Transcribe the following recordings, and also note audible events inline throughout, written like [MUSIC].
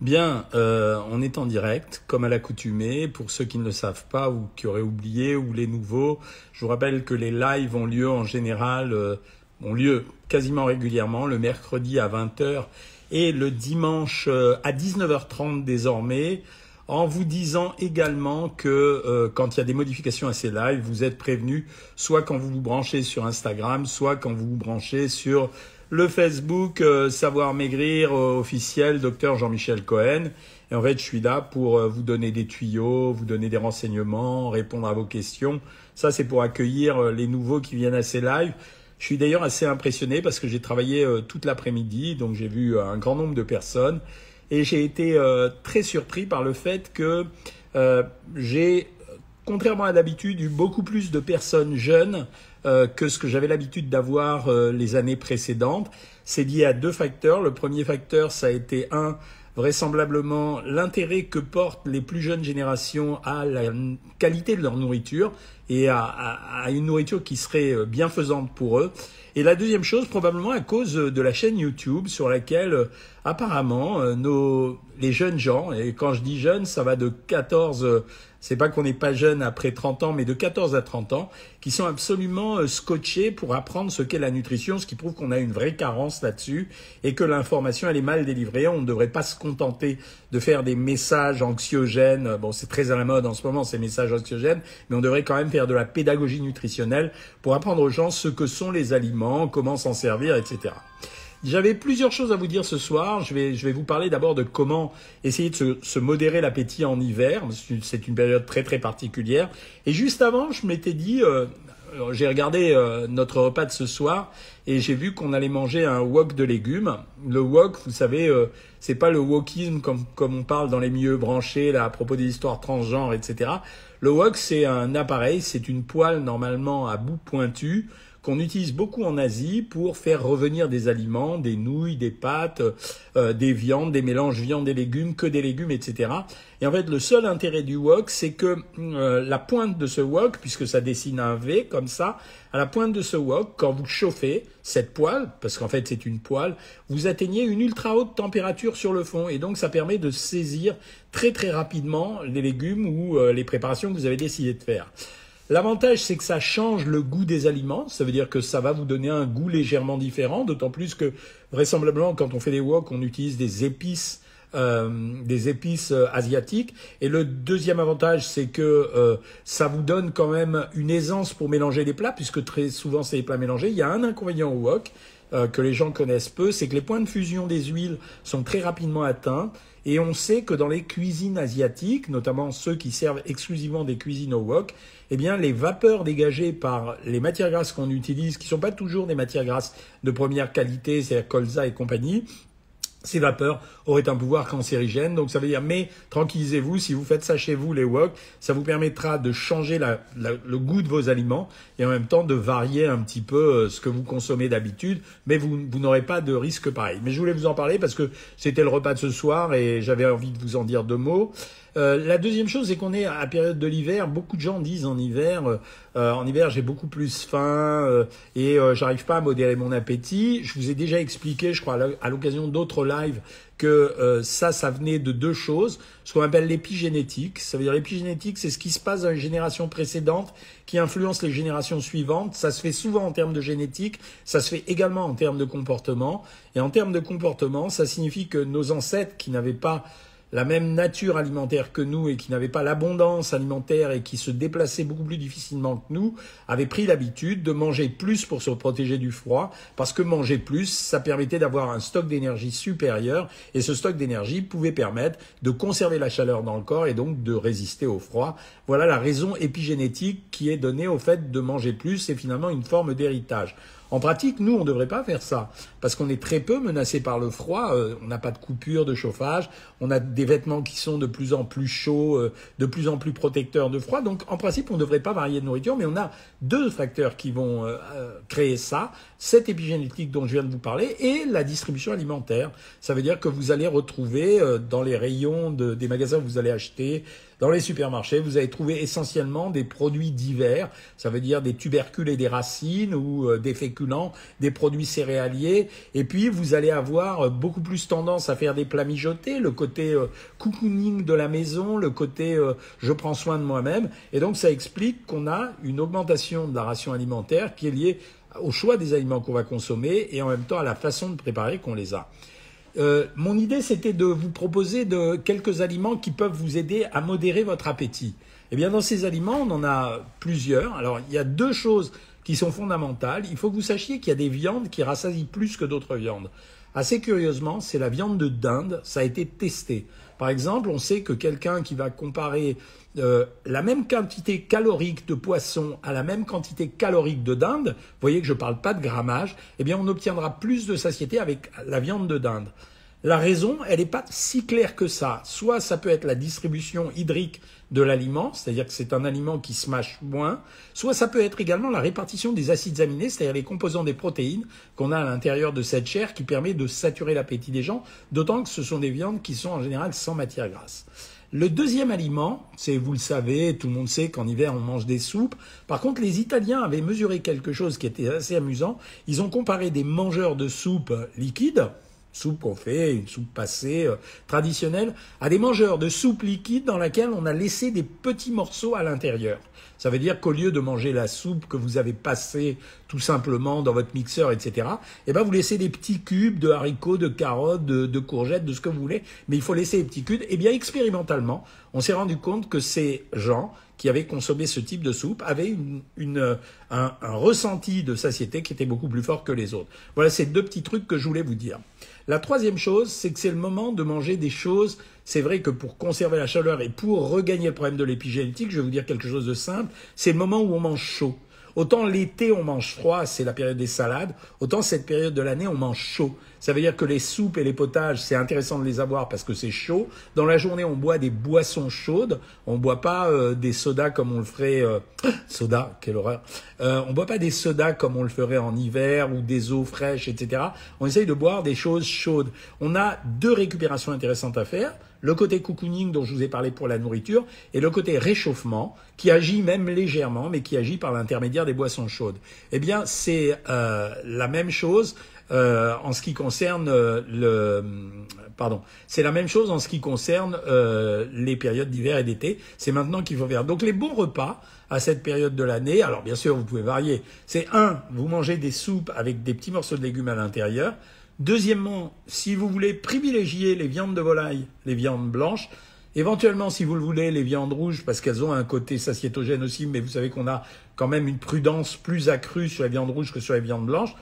Bien, euh, on est en direct, comme à l'accoutumée. Pour ceux qui ne le savent pas ou qui auraient oublié, ou les nouveaux, je vous rappelle que les lives ont lieu en général, euh, ont lieu quasiment régulièrement, le mercredi à 20h et le dimanche euh, à 19h30 désormais, en vous disant également que quand il y a des modifications à ces lives, vous êtes prévenus, soit quand vous vous branchez sur Instagram, soit quand vous vous branchez sur le Facebook euh, Savoir Maigrir euh, officiel Docteur Jean-Michel Cohen. Et en fait, je suis là pour euh, vous donner des tuyaux, vous donner des renseignements, répondre à vos questions. Ça, c'est pour accueillir les nouveaux qui viennent à ces lives. Je suis d'ailleurs assez impressionné parce que j'ai travaillé toute l'après-midi, donc j'ai vu un grand nombre de personnes. Et j'ai été très surpris par le fait que j'ai, contrairement à d'habitude, eu beaucoup plus de personnes jeunes euh, que ce que j'avais l'habitude d'avoir euh, les années précédentes. C'est lié à deux facteurs. Le premier facteur, ça a été un, vraisemblablement l'intérêt que portent les plus jeunes générations à la qualité de leur nourriture et à, à, une nourriture qui serait euh, bienfaisante pour eux. Et la deuxième chose, probablement à cause de la chaîne YouTube sur laquelle apparemment nos, les jeunes gens, et quand je dis jeunes, ça va de 14 c'est pas qu'on n'est pas jeune après 30 ans, mais de 14 à 30 ans, qui sont absolument euh, scotchés pour apprendre ce qu'est la nutrition, ce qui prouve qu'on a une vraie carence là-dessus et que l'information elle est mal délivrée. On ne devrait pas se contenter de faire des messages anxiogènes. Bon, c'est très à la mode en ce moment ces messages anxiogènes, mais on devrait quand même faire de la pédagogie nutritionnelle pour apprendre aux gens ce que sont les aliments, comment s'en servir, etc. J'avais plusieurs choses à vous dire ce soir. Je vais, je vais vous parler d'abord de comment essayer de se, se modérer l'appétit en hiver. C'est une période très très particulière. Et juste avant, je m'étais dit, euh, j'ai regardé euh, notre repas de ce soir et j'ai vu qu'on allait manger un wok de légumes. Le wok, vous savez, euh, c'est pas le wokisme comme, comme on parle dans les milieux branchés là à propos des histoires transgenres, etc. Le wok, c'est un appareil, c'est une poêle normalement à bout pointu qu'on utilise beaucoup en Asie pour faire revenir des aliments, des nouilles, des pâtes, euh, des viandes, des mélanges viande et légumes, que des légumes, etc. Et en fait, le seul intérêt du wok, c'est que euh, la pointe de ce wok, puisque ça dessine un V comme ça, à la pointe de ce wok, quand vous chauffez cette poêle, parce qu'en fait c'est une poêle, vous atteignez une ultra haute température sur le fond, et donc ça permet de saisir très très rapidement les légumes ou euh, les préparations que vous avez décidé de faire. L'avantage, c'est que ça change le goût des aliments. Ça veut dire que ça va vous donner un goût légèrement différent, d'autant plus que vraisemblablement, quand on fait des wok, on utilise des épices. Euh, des épices euh, asiatiques. Et le deuxième avantage, c'est que euh, ça vous donne quand même une aisance pour mélanger les plats, puisque très souvent c'est des plats mélangés. Il y a un inconvénient au wok que les gens connaissent peu, c'est que les points de fusion des huiles sont très rapidement atteints. Et on sait que dans les cuisines asiatiques, notamment ceux qui servent exclusivement des cuisines au wok, eh bien, les vapeurs dégagées par les matières grasses qu'on utilise, qui ne sont pas toujours des matières grasses de première qualité, c'est-à-dire colza et compagnie, ces vapeurs auraient un pouvoir cancérigène. Donc ça veut dire, mais tranquillisez-vous, si vous faites ça chez vous, les wok, ça vous permettra de changer le goût de vos aliments et en même temps de varier un petit peu euh, ce que vous consommez d'habitude, mais vous, vous n'aurez pas de risque pareil. Mais je voulais vous en parler parce que c'était le repas de ce soir et j'avais envie de vous en dire deux mots. Euh, la deuxième chose, c'est qu'on est à la période de l'hiver. Beaucoup de gens disent en hiver, euh, euh, en hiver j'ai beaucoup plus faim et j'arrive pas à modérer mon appétit. Je vous ai déjà expliqué, je crois, à l'occasion d'autres lives, que ça, ça venait de deux choses. Ce qu'on appelle l'épigénétique. Ça veut dire l'épigénétique, c'est ce qui se passe dans les générations précédentes qui influence les générations suivantes. Ça se fait souvent en termes de génétique, ça se fait également en termes de comportement. Et en termes de comportement, ça signifie que nos ancêtres qui n'avaient pas la même nature alimentaire que nous et qui n'avait pas l'abondance alimentaire et qui se déplaçait beaucoup plus difficilement que nous, avaient pris l'habitude de manger plus pour se protéger du froid, parce que manger plus, ça permettait d'avoir un stock d'énergie supérieur, et ce stock d'énergie pouvait permettre de conserver la chaleur dans le corps et donc de résister au froid. Voilà la raison épigénétique qui est donnée au fait de manger plus, c'est finalement une forme d'héritage. En pratique, nous, on ne devrait pas faire ça, parce qu'on est très peu menacé par le froid, euh, on n'a pas de coupure de chauffage, on a des vêtements qui sont de plus en plus chauds, euh, de plus en plus protecteurs de froid, donc en principe, on ne devrait pas varier de nourriture, mais on a deux facteurs qui vont euh, créer ça, cette épigénétique dont je viens de vous parler, et la distribution alimentaire. Ça veut dire que vous allez retrouver dans les rayons des magasins où vous allez acheter Dans les supermarchés, vous allez trouver essentiellement des produits divers, ça veut dire des tubercules et des racines ou euh, des féculents, des produits céréaliers. Et puis, vous allez avoir euh, beaucoup plus tendance à faire des plats mijotés, le côté euh, cocooning de la maison, le côté je prends soin de moi-même. Et donc, ça explique qu'on a une augmentation de la ration alimentaire qui est liée au choix des aliments qu'on va consommer et en même temps à la façon de préparer qu'on les a. Euh, mon idée, c'était de vous proposer de quelques aliments qui peuvent vous aider à modérer votre appétit. Eh bien, dans ces aliments, on en a plusieurs. Alors, il y a deux choses qui sont fondamentales. Il faut que vous sachiez qu'il y a des viandes qui rassasient plus que d'autres viandes. Assez curieusement, c'est la viande de dinde. Ça a été testé. Par exemple, on sait que quelqu'un qui va comparer euh, la même quantité calorique de poisson à la même quantité calorique de dinde, vous voyez que je ne parle pas de grammage, eh bien on obtiendra plus de satiété avec la viande de dinde. La raison, elle n'est pas si claire que ça. Soit ça peut être la distribution hydrique de l'aliment, c'est-à-dire que c'est un aliment qui se mâche moins, soit ça peut être également la répartition des acides aminés, c'est-à-dire les composants des protéines qu'on a à l'intérieur de cette chair qui permet de saturer l'appétit des gens, d'autant que ce sont des viandes qui sont en général sans matière grasse. Le deuxième aliment, c'est, vous le savez, tout le monde sait qu'en hiver on mange des soupes. Par contre, les Italiens avaient mesuré quelque chose qui était assez amusant. Ils ont comparé des mangeurs de soupe liquide, soupe qu'on fait, une soupe passée euh, traditionnelle, à des mangeurs de soupe liquide dans laquelle on a laissé des petits morceaux à l'intérieur. Ça veut dire qu'au lieu de manger la soupe que vous avez passée tout simplement dans votre mixeur, etc., eh ben vous laissez des petits cubes de haricots, de carottes, de, courgettes, de ce que vous voulez, mais il faut laisser des petits cubes. Eh bien, expérimentalement, on s'est rendu compte que ces gens qui avaient consommé ce type de soupe avaient une, un, un ressenti de satiété qui était beaucoup plus fort que les autres. Voilà ces deux petits trucs que je voulais vous dire. La troisième chose, c'est que c'est le moment de manger des choses. C'est vrai que pour conserver la chaleur et pour regagner le problème de l'épigénétique, je vais vous dire quelque chose de simple, c'est le moment où on mange chaud. Autant l'été on mange froid, c'est la période des salades, autant cette période de l'année on mange chaud. Ça veut dire que les soupes et les potages, c'est intéressant de les avoir parce que c'est chaud. Dans la journée, on boit des boissons chaudes. On ne boit pas euh, des sodas comme on le ferait. Euh... [GASPS] Soda, quelle horreur. Euh, on boit pas des sodas comme on le ferait en hiver ou des eaux fraîches, etc. On essaye de boire des choses chaudes. On a deux récupérations intéressantes à faire le côté cocooning dont je vous ai parlé pour la nourriture et le côté réchauffement qui agit même légèrement mais qui agit par l'intermédiaire des boissons chaudes. Eh bien, c'est euh, la même chose euh, en ce qui concerne euh, le pardon, c'est la même chose en ce qui concerne les périodes d'hiver et d'été. C'est maintenant qu'il faut faire. Donc les bons repas à cette période de l'année. Alors bien sûr, vous pouvez varier. C'est un, vous mangez des soupes avec des petits morceaux de légumes à l'intérieur. Deuxièmement, si vous voulez privilégier les viandes de volaille, les viandes blanches, éventuellement si vous le voulez, les viandes rouges, parce qu'elles ont un côté satiétogène aussi, mais vous savez qu'on a quand même une prudence plus accrue sur les viandes rouges que sur les viandes blanches.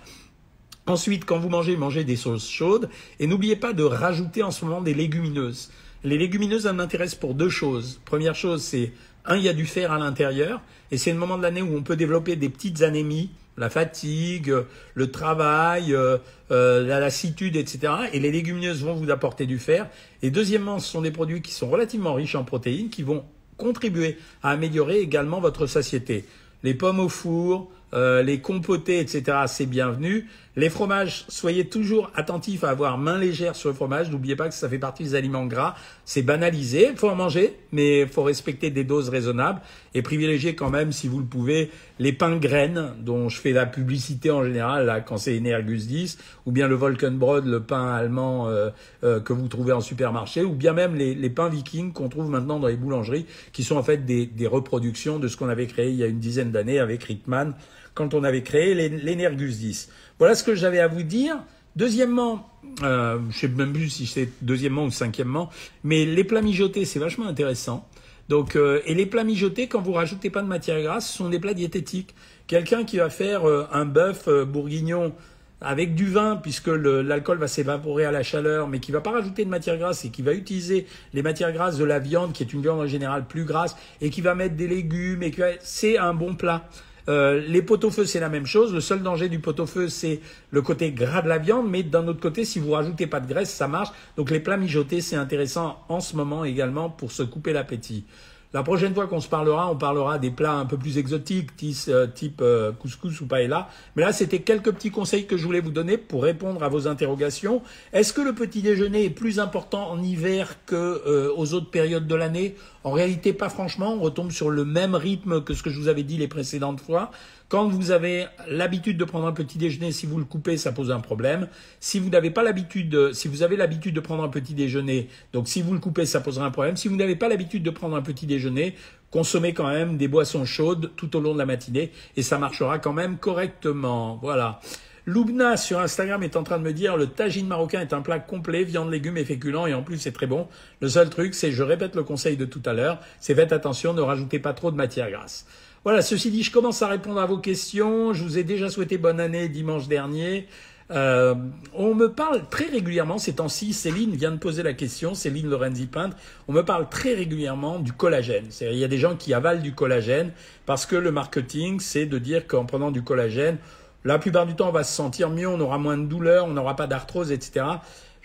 Ensuite, quand vous mangez, mangez des sauces chaudes. Et n'oubliez pas de rajouter en ce moment des légumineuses. Les légumineuses, elles m'intéressent pour deux choses. Première chose, c'est, un, il y a du fer à l'intérieur. Et c'est le moment de l'année où on peut développer des petites anémies la fatigue, le travail, euh, euh, la lassitude, etc. Et les légumineuses vont vous apporter du fer. Et deuxièmement, ce sont des produits qui sont relativement riches en protéines, qui vont contribuer à améliorer également votre satiété. Les pommes au four, euh, les compotés, etc., c'est bienvenu. Les fromages, soyez toujours attentifs à avoir main légère sur le fromage. N'oubliez pas que ça fait partie des aliments gras. C'est banalisé, il faut en manger, mais il faut respecter des doses raisonnables et privilégier quand même, si vous le pouvez, les pains graines, dont je fais la publicité en général là, quand c'est Energus 10, ou bien le Volkenbrod, le pain allemand euh, euh, que vous trouvez en supermarché, ou bien même les, les pains vikings qu'on trouve maintenant dans les boulangeries, qui sont en fait des, des reproductions de ce qu'on avait créé il y a une dizaine d'années avec Rickman quand on avait créé l'Energus 10. Voilà ce que j'avais à vous dire. Deuxièmement, euh, je sais même plus si c'est deuxièmement ou cinquièmement, mais les plats mijotés, c'est vachement intéressant. Donc, euh, et les plats mijotés, quand vous rajoutez pas de matière grasse, ce sont des plats diététiques. Quelqu'un qui va faire euh, un bœuf euh, bourguignon avec du vin, puisque l'alcool va s'évaporer à la chaleur, mais qui va pas rajouter de matière grasse et qui va utiliser les matières grasses de la viande, qui est une viande en général plus grasse, et qui va mettre des légumes, et c'est un bon plat. Euh, les pot-au-feu, c'est la même chose. Le seul danger du pot-au-feu, c'est le côté gras de la viande, mais d'un autre côté, si vous rajoutez pas de graisse, ça marche. Donc les plats mijotés, c'est intéressant en ce moment également pour se couper l'appétit. La prochaine fois qu'on se parlera, on parlera des plats un peu plus exotiques, euh, type euh, couscous ou paella. Mais là, c'était quelques petits conseils que je voulais vous donner pour répondre à vos interrogations. Est-ce que le petit déjeuner est plus important en hiver que euh, aux autres périodes de l'année? En réalité, pas franchement. On retombe sur le même rythme que ce que je vous avais dit les précédentes fois. Quand vous avez l'habitude de prendre un petit déjeuner, si vous le coupez, ça pose un problème. Si vous n'avez pas l'habitude, si vous avez l'habitude de prendre un petit déjeuner, donc si vous le coupez, ça posera un problème. Si vous n'avez pas l'habitude de prendre un petit déjeuner, consommez quand même des boissons chaudes tout au long de la matinée et ça marchera quand même correctement. Voilà. Loubna sur Instagram est en train de me dire le tagine marocain est un plat complet, viande, légumes et féculents et en plus c'est très bon. Le seul truc, c'est, je répète le conseil de tout à l'heure, c'est faites attention, ne rajoutez pas trop de matière grasse. Voilà, ceci dit, je commence à répondre à vos questions. Je vous ai déjà souhaité bonne année dimanche dernier. Euh, on me parle très régulièrement ces temps-ci, Céline vient de poser la question, Céline Lorenzi Peintre, on me parle très régulièrement du collagène. Il y a des gens qui avalent du collagène parce que le marketing, c'est de dire qu'en prenant du collagène, la plupart du temps, on va se sentir mieux, on aura moins de douleur, on n'aura pas d'arthrose, etc.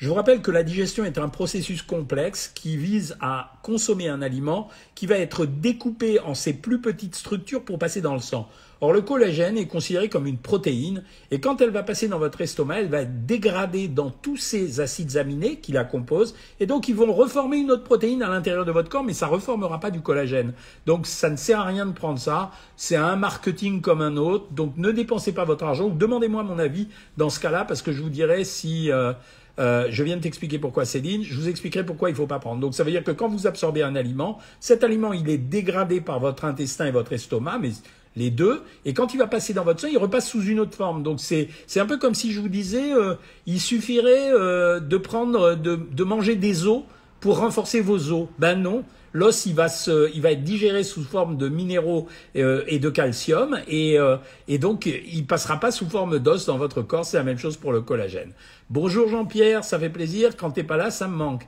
Je vous rappelle que la digestion est un processus complexe qui vise à consommer un aliment qui va être découpé en ses plus petites structures pour passer dans le sang. Or, le collagène est considéré comme une protéine et quand elle va passer dans votre estomac, elle va être dégradée dans tous ces acides aminés qui la composent et donc ils vont reformer une autre protéine à l'intérieur de votre corps, mais ça ne reformera pas du collagène. Donc, ça ne sert à rien de prendre ça. C'est un marketing comme un autre. Donc, ne dépensez pas votre argent. Demandez-moi mon avis dans ce cas-là parce que je vous dirai si euh, euh, je viens de t'expliquer pourquoi Céline, je vous expliquerai pourquoi il ne faut pas prendre. Donc ça veut dire que quand vous absorbez un aliment, cet aliment il est dégradé par votre intestin et votre estomac, mais les deux, et quand il va passer dans votre sang, il repasse sous une autre forme. Donc c'est c'est un peu comme si je vous disais, euh, il suffirait euh, de prendre de, de manger des os pour renforcer vos os. Ben non, l'os il va se, il va être digéré sous forme de minéraux euh, et de calcium et, euh, et donc il passera pas sous forme d'os dans votre corps. C'est la même chose pour le collagène. Bonjour Jean-Pierre, ça fait plaisir. Quand t'es pas là, ça me manque.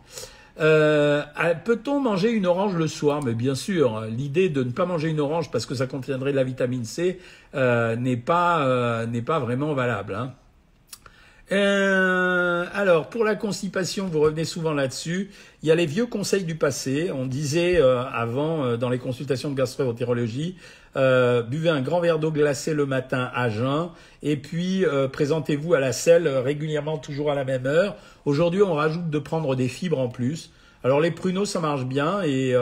Euh, Peut-on manger une orange le soir? Mais bien sûr, l'idée de ne pas manger une orange parce que ça contiendrait de la vitamine C euh, n'est pas n'est pas vraiment valable. Hein. Euh, alors, pour la constipation, vous revenez souvent là-dessus. Il y a les vieux conseils du passé. On disait euh, avant, euh, dans les consultations de gastroentérologie, buvez un grand verre d'eau glacée le matin à jeun, et puis présentez-vous à la selle régulièrement, toujours à la même heure. Aujourd'hui, on rajoute de prendre des fibres en plus. Alors les pruneaux, ça marche bien, et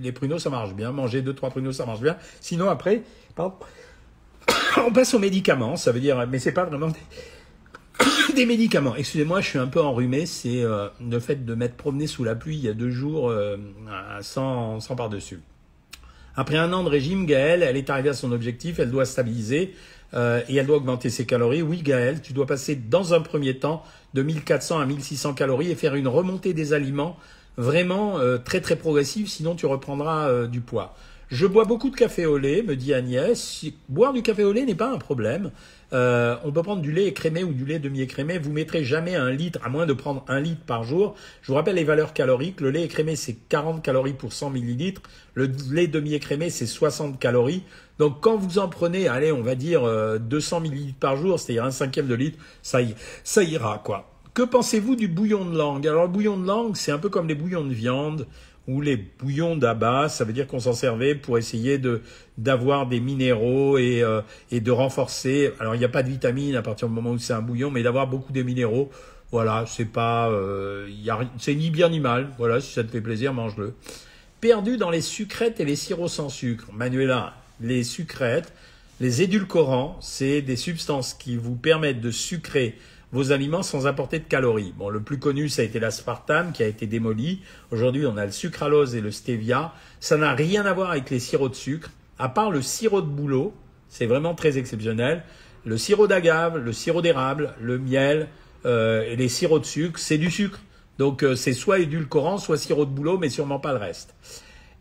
les pruneaux, ça marche bien. Manger deux, trois pruneaux, ça marche bien. Sinon, après, [COUGHS] on passe aux médicaments. Ça veut dire, mais c'est pas vraiment des médicaments. Excusez-moi, je suis un peu enrhumé. C'est euh, le fait de m'être promené sous la pluie il y a deux jours euh, sans, sans par-dessus. Après un an de régime, Gaëlle, elle est arrivée à son objectif. Elle doit stabiliser euh, et elle doit augmenter ses calories. Oui, Gaëlle, tu dois passer dans un premier temps de 1400 à 1600 calories et faire une remontée des aliments vraiment très très progressive. Sinon, tu reprendras du poids. Je bois beaucoup de café au lait, me dit Agnès. Boire du café au lait n'est pas un problème. Euh, on peut prendre du lait écrémé ou du lait demi-écrémé. Vous mettrez jamais un litre, à moins de prendre un litre par jour. Je vous rappelle les valeurs caloriques. Le lait écrémé, c'est 40 calories pour 100 millilitres. Le lait demi-écrémé, c'est 60 calories. Donc quand vous en prenez, allez, on va dire 200 euh, millilitres par jour, c'est-à-dire un cinquième de litre, ça, ça ira, quoi. Que pensez-vous du bouillon de langue? Alors le bouillon de langue, c'est un peu comme les bouillons de viande ou les bouillons d'abat, ça veut dire qu'on s'en servait pour essayer de d'avoir des minéraux et, euh, et de renforcer. Alors il n'y a pas de vitamines à partir du moment où c'est un bouillon, mais d'avoir beaucoup de minéraux. Voilà, c'est pas, euh, c'est ni bien ni mal. Voilà, si ça te fait plaisir, mange-le. Perdu dans les sucrètes et les sirops sans sucre. Manuela, les sucrètes, les édulcorants, c'est des substances qui vous permettent de sucrer vos aliments sans apporter de calories. Bon, le plus connu, ça a été l'aspartame qui a été démoli. Aujourd'hui, on a le sucralose et le stevia. Ça n'a rien à voir avec les sirops de sucre, à part le sirop de bouleau. C'est vraiment très exceptionnel. Le sirop d'agave, le sirop d'érable, le miel euh, et les sirops de sucre, c'est du sucre. Donc euh, c'est soit édulcorant, soit sirop de bouleau, mais sûrement pas le reste.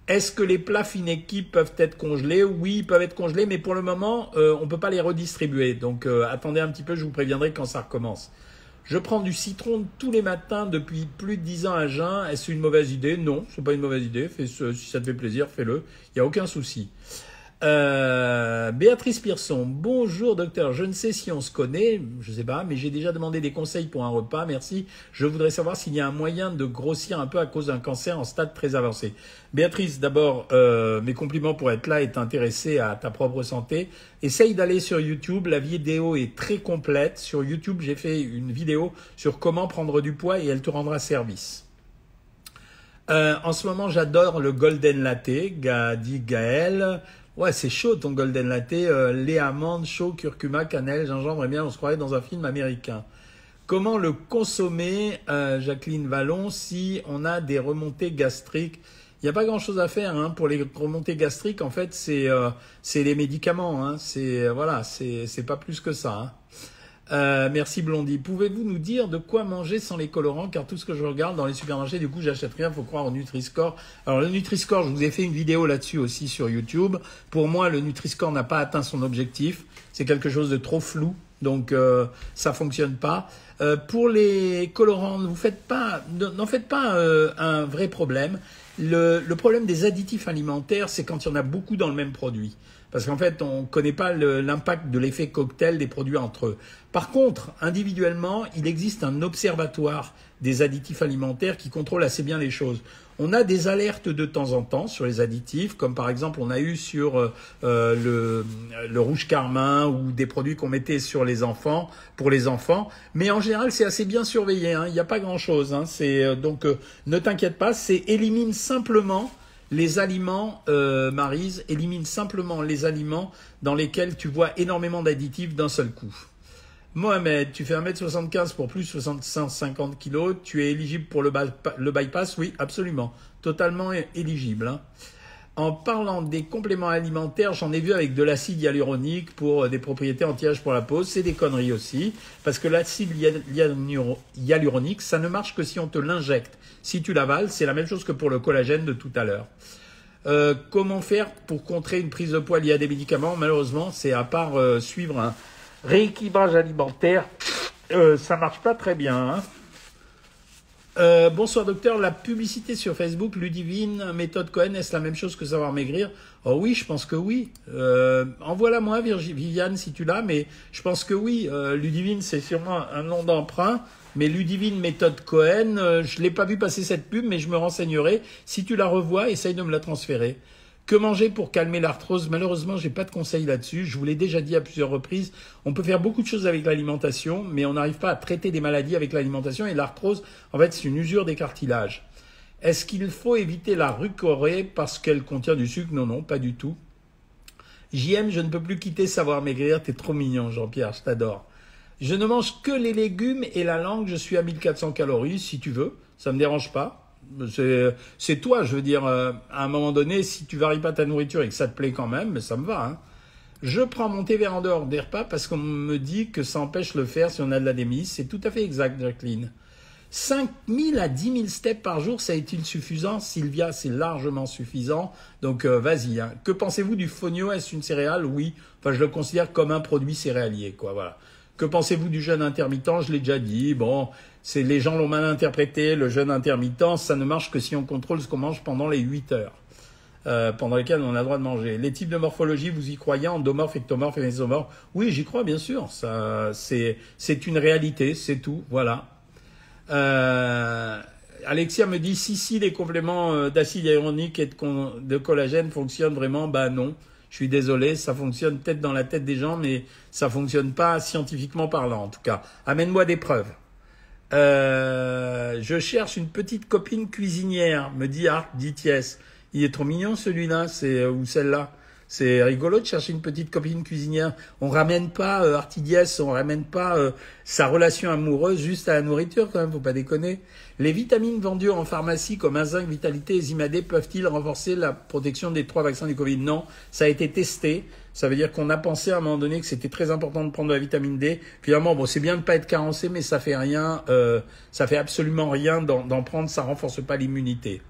Est-ce que les plats Fineki peuvent être congelés? Oui, ils peuvent être congelés, mais pour le moment, euh, on ne peut pas les redistribuer. Donc euh, attendez un petit peu, je vous préviendrai quand ça recommence. Je prends du citron tous les matins depuis plus de 10 ans à jeun. Est-ce une mauvaise idée? Non, ce n'est pas une mauvaise idée. Fais si ça te fait plaisir, fais-le. Il n'y a aucun souci. Euh, Béatrice Pierson, bonjour docteur, je ne sais si on se connaît, je ne sais pas, mais j'ai déjà demandé des conseils pour un repas, merci. Je voudrais savoir s'il y a un moyen de grossir un peu à cause d'un cancer en stade très avancé. Béatrice, d'abord, euh, mes compliments pour être là et t'intéresser à ta propre santé. Essaye d'aller sur YouTube, la vidéo est très complète. Sur YouTube, j'ai fait une vidéo sur comment prendre du poids et elle te rendra service. Euh, en ce moment, j'adore le Golden Latte, dit Gaël. Ouais, c'est chaud ton golden latte, euh, lait amande, chaud, curcuma, cannelle, gingembre, et bien on se croirait dans un film américain. Comment le consommer, euh, Jacqueline Vallon, si on a des remontées gastriques? Il n'y a pas grand-chose à faire hein. pour les remontées gastriques. En fait, c'est euh, les médicaments. Hein. C'est voilà, c'est pas plus que ça. Hein. Euh, merci Blondie. Pouvez-vous nous dire de quoi manger sans les colorants? Car tout ce que je regarde dans les supermarchés, du coup, j'achète rien. Faut croire au Nutri-Score. Alors le Nutri-Score, je vous ai fait une vidéo là-dessus aussi sur YouTube. Pour moi, le Nutri-Score n'a pas atteint son objectif. C'est quelque chose de trop flou, donc euh, ça fonctionne pas. Euh, pour les colorants, vous faites pas, n'en faites pas euh, un vrai problème. Le problème des additifs alimentaires, c'est quand il y en a beaucoup dans le même produit parce qu'en fait, on ne connaît pas l'impact de l'effet cocktail des produits entre eux. Par contre, individuellement, il existe un observatoire des additifs alimentaires qui contrôle assez bien les choses. On a des alertes de temps en temps sur les additifs, comme par exemple on a eu sur euh, le, le, rouge carmin ou des produits qu'on mettait sur les enfants pour les enfants. Mais en général, c'est assez bien surveillé. Hein. Il n'y a pas grand-chose. Hein. Euh, donc euh, ne t'inquiète pas, c'est élimine simplement les aliments, euh, Marise, élimine simplement les aliments dans lesquels tu vois énormément d'additifs d'un seul coup. Mohamed, tu fais 1m75 pour plus de 650 kg, tu es éligible pour le, bypass? Oui, absolument. Totalement éligible. Hein. En parlant des compléments alimentaires, j'en ai vu avec de l'acide hyaluronique pour des propriétés anti-âge pour la peau. C'est des conneries aussi, parce que l'acide hyaluronique, ça ne marche que si on te l'injecte. Si tu l'avales, c'est la même chose que pour le collagène de tout à l'heure. Euh, comment faire pour contrer une prise de poids liée à des médicaments? Malheureusement, c'est à part euh, suivre un rééquilibrage alimentaire, euh, ça marche pas très bien. Hein. Euh, bonsoir docteur, la publicité sur Facebook, Ludivine, méthode Cohen, est-ce la même chose que savoir maigrir? Oh oui, je pense que oui. Euh, Envoie-la moi, Viviane, si tu l'as, mais je pense que oui. Ludivine, c'est sûrement un nom d'emprunt. Mais Ludivine méthode Cohen, euh, je l'ai pas vu passer cette pub, mais je me renseignerai. Si tu la revois, essaye de me la transférer. Que manger pour calmer l'arthrose? Malheureusement, j'ai pas de conseils là-dessus. Je vous l'ai déjà dit à plusieurs reprises. On peut faire beaucoup de choses avec l'alimentation, mais on n'arrive pas à traiter des maladies avec l'alimentation. Et l'arthrose, en fait, c'est une usure des cartilages. Est-ce qu'il faut éviter la rucorée parce qu'elle contient du sucre? Non, non, pas du tout. JM, je ne peux plus quitter savoir maigrir. T'es trop mignon, Jean-Pierre. Je t'adore. Je ne mange que les légumes et la langue, je suis à 1400 calories, si tu veux, ça me dérange pas. C'est toi, je veux dire, euh, à un moment donné, si tu varies pas ta nourriture et que ça te plaît quand même, ça me va. Hein. Je prends mon thé vert en dehors des repas parce qu'on me dit que ça empêche le faire si on a de la démise. C'est tout à fait exact, Jacqueline. 5000 à 10 000 steps par jour, ça est-il suffisant? Sylvia, c'est largement suffisant. Donc euh, vas-y. Hein. Que pensez-vous du fonio Est-ce une céréale? Oui. Enfin, je le considère comme un produit céréalier, quoi. Voilà. Que pensez-vous du jeûne intermittent? Je l'ai déjà dit. Bon, c'est les gens l'ont mal interprété. Le jeûne intermittent, ça ne marche que si on contrôle ce qu'on mange pendant les 8 heures. Euh, pendant lesquelles on a le droit de manger. Les types de morphologie, vous y croyez? Endomorphe, ectomorphe mésomorphe Oui, j'y crois bien sûr. Ça, c'est, une réalité, c'est tout. Voilà. Euh, Alexia me dit si si les compléments euh, d'acide hyaluronique et de, de collagène fonctionnent vraiment, bah non. Je suis désolé, ça fonctionne peut-être dans la tête des gens, mais ça fonctionne pas scientifiquement parlant, en tout cas. Amène-moi des preuves. Euh, je cherche une petite copine cuisinière, me dit Art, dit Thiès. Il est trop mignon celui-là, c'est euh, ou celle-là. C'est rigolo de chercher une petite copine cuisinière. On ramène pas euh, Artidiès, on ramène pas euh, sa relation amoureuse juste à la nourriture quand même, faut pas déconner. Les vitamines vendues en pharmacie comme un zinc, vitalité et Zimadé peuvent-ils renforcer la protection des trois vaccins du Covid? Non, ça a été testé. Ça veut dire qu'on a pensé à un moment donné que c'était très important de prendre de la vitamine D. Finalement, bon, c'est bien de ne pas être carencé, mais ça fait rien, euh, ça fait absolument rien d'en prendre, ça renforce pas l'immunité.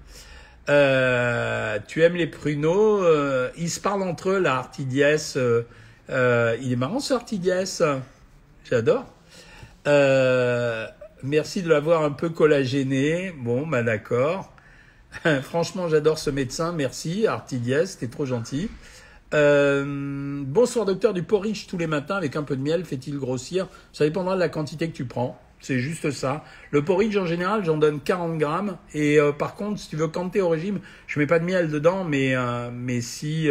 Euh, tu aimes les pruneaux. Euh, ils se parlent entre eux, là, Artidiès. Euh, euh, il est marrant, ce Artidiès. J'adore. merci de l'avoir un peu collagéné. Bon, bah d'accord. [LAUGHS] Franchement, j'adore ce médecin. Merci, Artidiès. T'es trop gentil. Bonsoir docteur, du porridge tous les matins avec un peu de miel fait-il grossir? Ça dépendra de la quantité que tu prends. C'est juste ça. Le porridge en général, j'en donne 40 grammes. Et euh, par contre, si tu veux es au régime, je mets pas de miel dedans, mais, euh, mais si,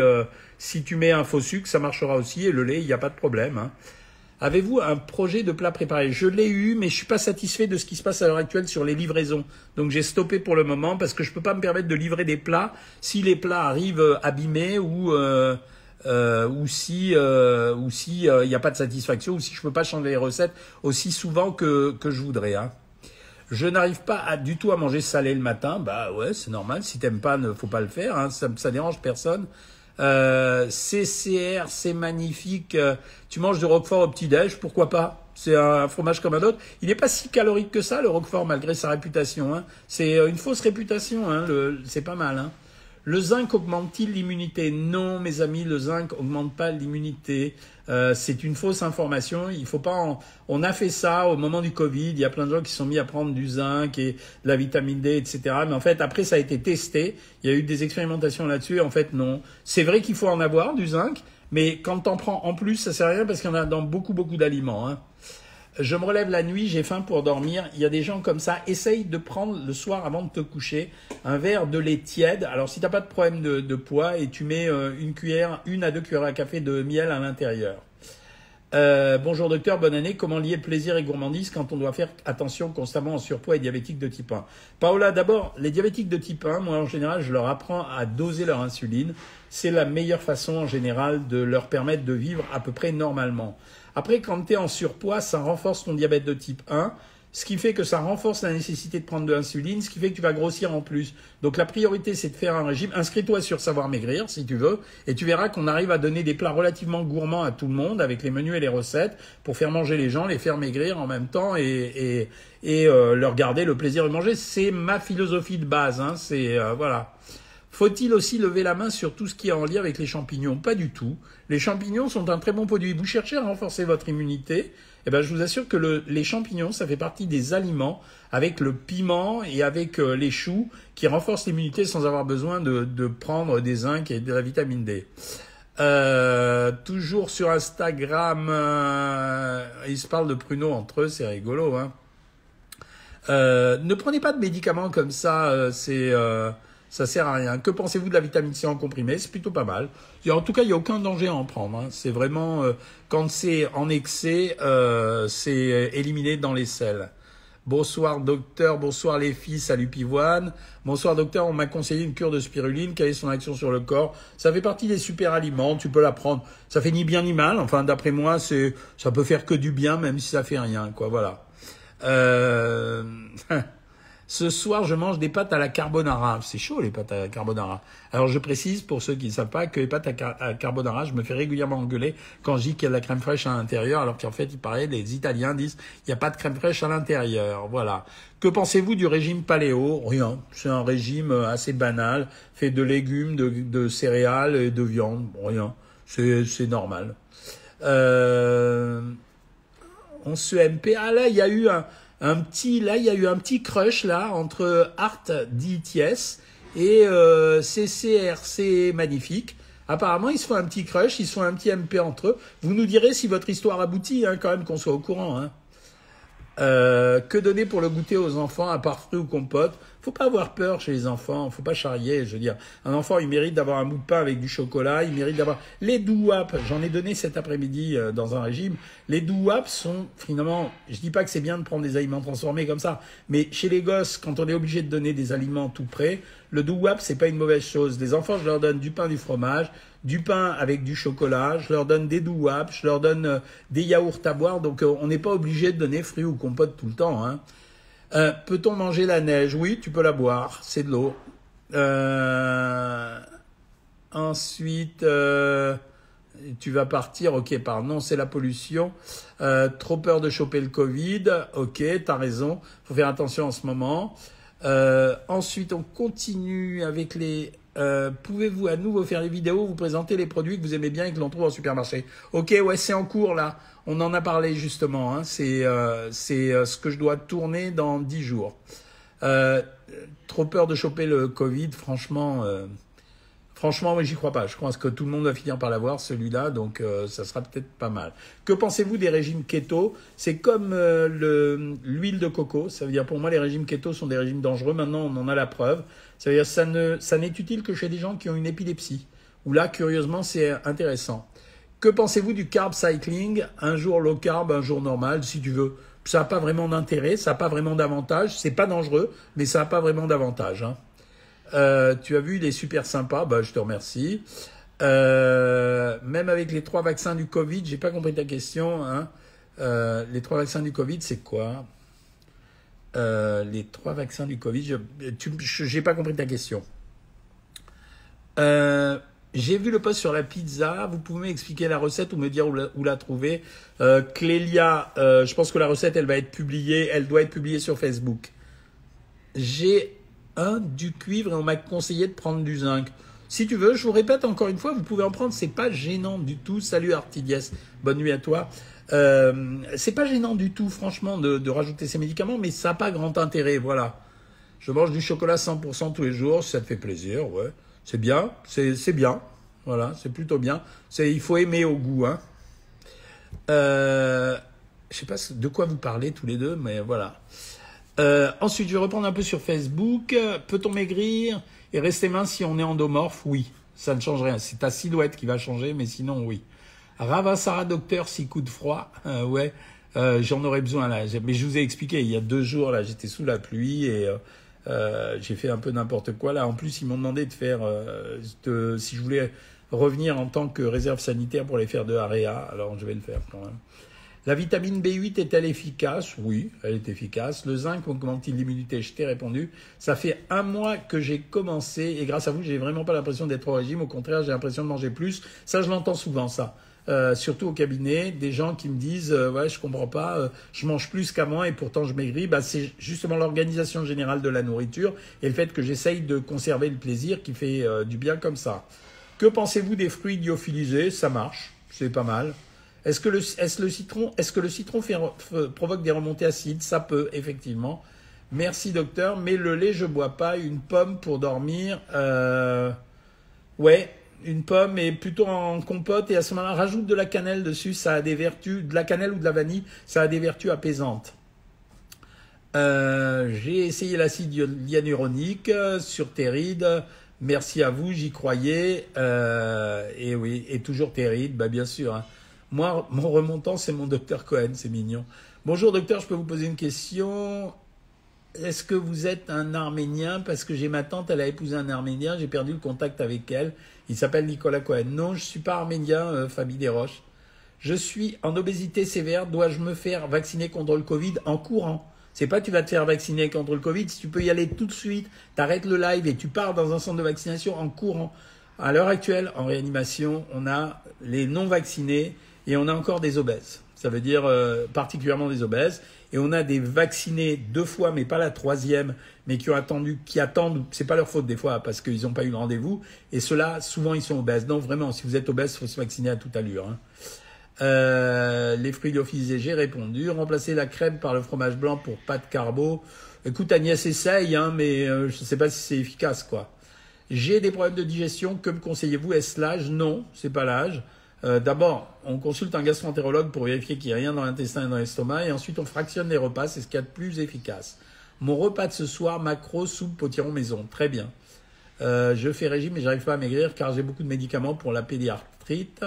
si tu mets un faux sucre, ça marchera aussi. Et le lait, il n'y a pas de problème. Hein. Avez-vous un projet de plat préparé? Je l'ai eu, mais je suis pas satisfait de ce qui se passe à l'heure actuelle sur les livraisons. Donc j'ai stoppé pour le moment parce que je peux pas me permettre de livrer des plats si les plats arrivent abîmés ou euh, euh, ou si euh, ou si il n'y a pas de satisfaction ou si je peux pas changer les recettes aussi souvent que que je voudrais. Hein. Je n'arrive pas du tout à manger salé le matin. Bah ouais, c'est normal. Si t'aimes pas, ne faut pas le faire. Hein. Ça, ça dérange personne. Euh, CCR, c'est magnifique. Euh, tu manges du Roquefort au petit-déj, pourquoi pas? C'est un fromage comme un autre. Il n'est pas si calorique que ça, le Roquefort, malgré sa réputation. Hein. C'est euh, une fausse réputation, hein, c'est pas mal. Le zinc augmente-t-il l'immunité? Non, mes amis, le zinc augmente pas l'immunité. Euh, c'est une fausse information. Il faut pas. On a fait ça au moment du Covid. Il y a plein de gens qui sont mis à prendre du zinc et de la vitamine D, etc. Mais en fait, après, ça a été testé. Il y a eu des expérimentations là-dessus. En fait, non. C'est vrai qu'il faut en avoir du zinc, mais quand t'en prends en plus, ça sert à rien parce qu'il y en a dans beaucoup, beaucoup d'aliments. Hein. Je me relève la nuit, j'ai faim pour dormir. Il y a des gens comme ça. Essaye de prendre le soir avant de te coucher un verre de lait tiède. Alors si t'as pas de problème de, poids et tu mets euh, une cuillère, une à deux cuillères à café de miel à l'intérieur. Euh, bonjour docteur, bonne année. Comment lier plaisir et gourmandise quand on doit faire attention constamment en surpoids et diabétique de type 1 Paola, d'abord, les diabétiques de type 1, moi en général, je leur apprends à doser leur insuline. C'est la meilleure façon en général de leur permettre de vivre à peu près normalement. Après, quand tu es en surpoids, ça renforce ton diabète de type 1, ce qui fait que ça renforce la nécessité de prendre de l'insuline, ce qui fait que tu vas grossir en plus. Donc la priorité, c'est de faire un régime. Inscris-toi sur Savoir Maigrir, si tu veux, et tu verras qu'on arrive à donner des plats relativement gourmands à tout le monde, avec les menus et les recettes, pour faire manger les gens, les faire maigrir en même temps et, et, euh, leur garder le plaisir de manger. C'est ma philosophie de base. Hein, c'est euh, voilà. Faut-il aussi lever la main sur tout ce qui est en lien avec les champignons? Pas du tout. Les champignons sont un très bon produit. Vous cherchez à renforcer votre immunité? Eh ben, je vous assure que les champignons, ça fait partie des aliments avec le piment et avec euh, les choux qui renforcent l'immunité sans avoir besoin de, prendre des zinc et de la vitamine D. Euh, toujours sur Instagram, euh, ils se parlent de pruneaux entre eux, c'est rigolo. Hein. ne prenez pas de médicaments comme ça, c'est ça sert à rien. Que pensez-vous de la vitamine C en comprimé? C'est plutôt pas mal. En tout cas, il n'y a aucun danger à en prendre. Hein. C'est vraiment, euh, quand c'est en excès, euh, c'est éliminé dans les selles. Bonsoir docteur, bonsoir les filles, salut Pivoine. Bonsoir docteur, on m'a conseillé une cure de spiruline, quelle est son action sur le corps? Ça fait partie des super aliments, tu peux la prendre. Ça fait ni bien ni mal, enfin d'après moi, c'est ça peut faire que du bien même si ça fait rien, quoi, voilà. Euh... [LAUGHS] Ce soir, je mange des pâtes à la carbonara. C'est chaud, les pâtes à la carbonara. Alors, je précise, pour ceux qui ne savent pas, que les pâtes à, la carbonara, je me fais régulièrement engueuler quand je dis qu'il y a de la crème fraîche à l'intérieur, alors qu'en fait, il paraît, les Italiens disent, il n'y a pas de crème fraîche à l'intérieur. Voilà. Que pensez-vous du régime paléo? Rien. C'est un régime assez banal, fait de légumes, de, céréales et de viande. Rien. C'est normal. Euh, on se MP. Ah là, il y a eu un un petit, là, il y a eu un petit crush là entre Art DTS et euh, CCRC Magnifique. Apparemment, ils se font un petit crush, ils se font un petit MP entre eux. Vous nous direz si votre histoire aboutit, hein, quand même, qu'on soit au courant. Hein. Euh, que donner pour le goûter aux enfants à part fruits ou compote faut pas avoir peur chez les enfants, faut pas charrier. Je veux dire, un enfant, il mérite d'avoir un bout de pain avec du chocolat, il mérite d'avoir les douaps. J'en ai donné cet après-midi euh, dans un régime. Les douaps sont finalement, je dis pas que c'est bien de prendre des aliments transformés comme ça, mais chez les gosses, quand on est obligé de donner des aliments tout prêts, le douap c'est pas une mauvaise chose. Les enfants, je leur donne du pain, du fromage, du pain avec du chocolat, je leur donne des douaps, je leur donne euh, des yaourts à boire. Donc euh, on n'est pas obligé de donner fruits ou compotes tout le temps. Hein. Euh, peut-on manger la neige? Oui, tu peux la boire, c'est de l'eau. Euh, ensuite, euh, tu vas partir, ok, pardon, c'est la pollution. trop peur de choper le Covid, ok, t'as raison, faut faire attention en ce moment. ensuite, on continue avec les pouvez-vous à nouveau faire des vidéos, vous présenter les produits que vous aimez bien et que l'on trouve en supermarché Ok, ouais, c'est en cours là. On en a parlé justement. Hein. C'est euh, euh, ce que je dois tourner dans dix jours. Euh, trop peur de choper le Covid, franchement. Franchement, moi, j'y crois pas. Je pense que tout le monde va finir par l'avoir, celui-là, donc euh, ça sera peut-être pas mal. Que pensez-vous des régimes keto? C'est comme euh, l'huile de coco. Ça veut dire, pour moi, les régimes keto sont des régimes dangereux. Maintenant, on en a la preuve. Ça veut dire, ça ne, ça n'est utile que chez des gens qui ont une épilepsie. Où là, curieusement, c'est intéressant. Que pensez-vous du carb cycling? Un jour low carb, un jour normal, si tu veux. Ça n'a pas vraiment d'intérêt, ça n'a pas vraiment d'avantage. C'est pas dangereux, mais ça n'a pas vraiment d'avantage. Hein. Euh, tu as vu, il est super sympa. Bah, je te remercie. Euh, même avec les trois vaccins du Covid, j'ai pas compris ta question. Hein. Euh, les trois vaccins du Covid, c'est quoi? Les trois vaccins du Covid, je n'ai pas compris ta question. j'ai vu le post sur la pizza. Vous pouvez m'expliquer la recette ou me dire où la, où la trouver? Clélia, je pense que la recette, elle va être publiée. Elle doit être publiée sur Facebook. J'ai un du cuivre et on m'a conseillé de prendre du zinc. Si tu veux, je vous répète encore une fois, vous pouvez en prendre, c'est pas gênant du tout. Salut Artidies, bonne nuit à toi. Euh, c'est pas gênant du tout, franchement, de, rajouter ces médicaments, mais ça n'a pas grand intérêt, voilà. Je mange du chocolat 100% tous les jours, ça te fait plaisir, ouais. C'est bien, c'est bien, voilà, c'est plutôt bien. Il faut aimer au goût, hein. Euh, je sais pas de quoi vous parlez tous les deux, mais voilà. Euh, ensuite, je vais reprendre un peu sur Facebook. Peut-on maigrir et rester mince si on est endomorphe? Oui, ça ne change rien. C'est ta silhouette qui va changer, mais sinon, oui. Ravasara docteur, six coups de froid. [LAUGHS] Euh, ouais, euh, j'en aurais besoin là. Mais je vous ai expliqué, il y a deux jours, là, j'étais sous la pluie et j'ai fait un peu n'importe quoi. Là, en plus, ils m'ont demandé de faire, si je voulais revenir en tant que réserve sanitaire pour les faire de AREA. Alors, je vais le faire quand même. La vitamine B8 est-elle efficace? Oui, elle est efficace. Le zinc augmente-t-il l'immunité Je t'ai répondu. Ça fait un mois que j'ai commencé et grâce à vous, j'ai vraiment pas l'impression d'être au régime. Au contraire, j'ai l'impression de manger plus. Ça, je l'entends souvent, ça. Euh, surtout au cabinet, des gens qui me disent euh, ouais je comprends pas, euh, je mange plus qu'avant et pourtant je maigris. Bah, c'est justement l'organisation générale de la nourriture et le fait que j'essaye de conserver le plaisir qui fait du bien comme ça. Que pensez-vous des fruits lyophilisés? Ça marche, c'est pas mal. Est-ce que le, citron, provoque des remontées acides? Ça peut, effectivement. Merci docteur, mais le lait, je bois pas. Une pomme pour dormir. Euh, ouais, une pomme et plutôt en compote et à ce moment-là, rajoute de la cannelle dessus. Ça a des vertus, de la cannelle ou de la vanille, ça a des vertus apaisantes. Euh, j'ai essayé l'acide hyaluronique euh, sur Terride. Merci à vous, j'y croyais. et oui, et toujours Terride, bah bien sûr. Hein. Moi, mon remontant, c'est mon docteur Cohen, c'est mignon. Bonjour docteur, je peux vous poser une question Est-ce que vous êtes un Arménien? Parce que j'ai ma tante, elle a épousé un Arménien, j'ai perdu le contact avec elle. Il s'appelle Nicolas Cohen. Non, je ne suis pas arménien, euh, Fabie Desroches. Je suis en obésité sévère, dois-je me faire vacciner contre le Covid en courant? C'est pas tu vas te faire vacciner contre le Covid, si tu peux y aller tout de suite, t'arrêtes le live et tu pars dans un centre de vaccination en courant. À l'heure actuelle, en réanimation, on a les non vaccinés et on a encore des obèses. Ça veut dire euh, particulièrement des obèses. Et on a des vaccinés deux fois, mais pas la troisième, mais qui ont attendu, qui attendent, c'est pas leur faute des fois, parce qu'ils n'ont pas eu le rendez-vous. Et ceux-là, souvent, ils sont obèses. Non, vraiment, si vous êtes obèse, faut se vacciner à toute allure. Hein. Euh, les fruits lyophilisés, j'ai répondu. Remplacer la crème par le fromage blanc pour pas de carbo. Écoute, Agnès essaye, hein, mais euh, je ne sais pas si c'est efficace, quoi. J'ai des problèmes de digestion. Que me conseillez-vous? Est-ce l'âge? Non, c'est pas l'âge. Euh, d'abord, on consulte un gastroentérologue pour vérifier qu'il n'y a rien dans l'intestin et dans l'estomac, et ensuite on fractionne les repas, c'est ce qu'il y a de plus efficace. Mon repas de ce soir, macro, soupe, potiron maison. Très bien. Euh, je fais régime et j'arrive pas à maigrir car j'ai beaucoup de médicaments pour la pédiatrite.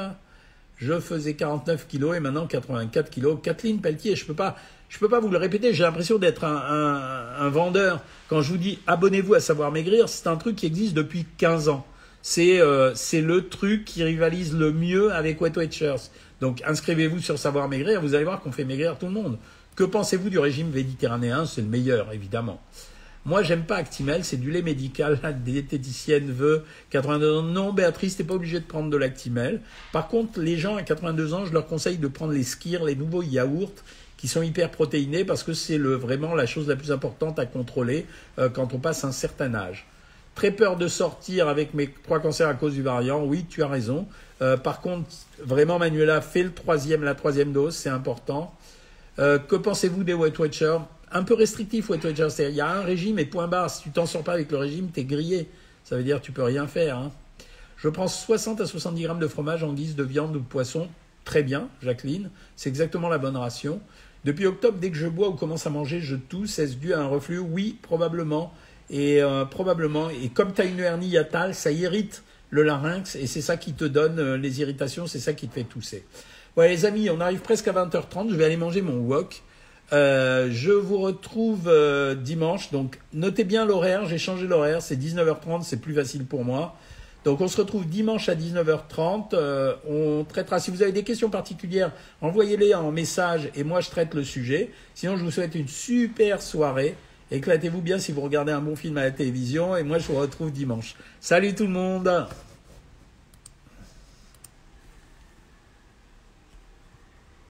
Je faisais 49 kilos et maintenant 84 kilos. Kathleen Pelletier, je peux peux pas vous le répéter. J'ai l'impression d'être un, un, vendeur. Quand je vous dis abonnez-vous à Savoir Maigrir, c'est un truc qui existe depuis 15 ans. Euh, c'est le truc qui rivalise le mieux avec Wet Watchers. Donc inscrivez-vous sur Savoir Maigrir, vous allez voir qu'on fait maigrir tout le monde. Que pensez-vous du régime méditerranéen? C'est le meilleur, évidemment. Moi, j'aime pas Actimel, c'est du lait médical. La diététicienne veut 82 ans. Non, Béatrice, t'es pas obligé de prendre de l'Actimel. Par contre, les gens à 82 ans, je leur conseille de prendre les skirs, les nouveaux yaourts qui sont hyper protéinés parce que c'est vraiment la chose la plus importante à contrôler euh, quand on passe un certain âge. Très peur de sortir avec mes trois cancers à cause du variant. Oui, tu as raison. Euh, par contre, vraiment, Manuela, fais le troisième, la troisième dose, c'est important. Euh, que pensez-vous des Weight Watchers? Un peu restrictif, Weight Watchers. Il y a un régime et point barre. Si tu t'en sors pas avec le régime, tu es grillé. Ça veut dire que tu peux rien faire. Hein. Je prends 60 à 70 grammes de fromage en guise de viande ou de poisson. Très bien, Jacqueline. C'est exactement la bonne ration. Depuis octobre, dès que je bois ou commence à manger, je tousse. Est-ce dû à un reflux? Oui, probablement. Et euh, probablement. Et comme tu as une hernie hiatale, ça irrite le larynx et c'est ça qui te donne euh, les irritations, c'est ça qui te fait tousser. Voilà les amis, on arrive presque à 20h30. Je vais aller manger mon wok. Euh, je vous retrouve dimanche. Donc notez bien l'horaire. J'ai changé l'horaire. C'est 19h30. C'est plus facile pour moi. Donc on se retrouve dimanche à 19h30. Euh, on traitera, si vous avez des questions particulières, envoyez-les en message et moi je traite le sujet. Sinon je vous souhaite une super soirée. Éclatez-vous bien si vous regardez un bon film à la télévision et moi je vous retrouve dimanche. Salut tout le monde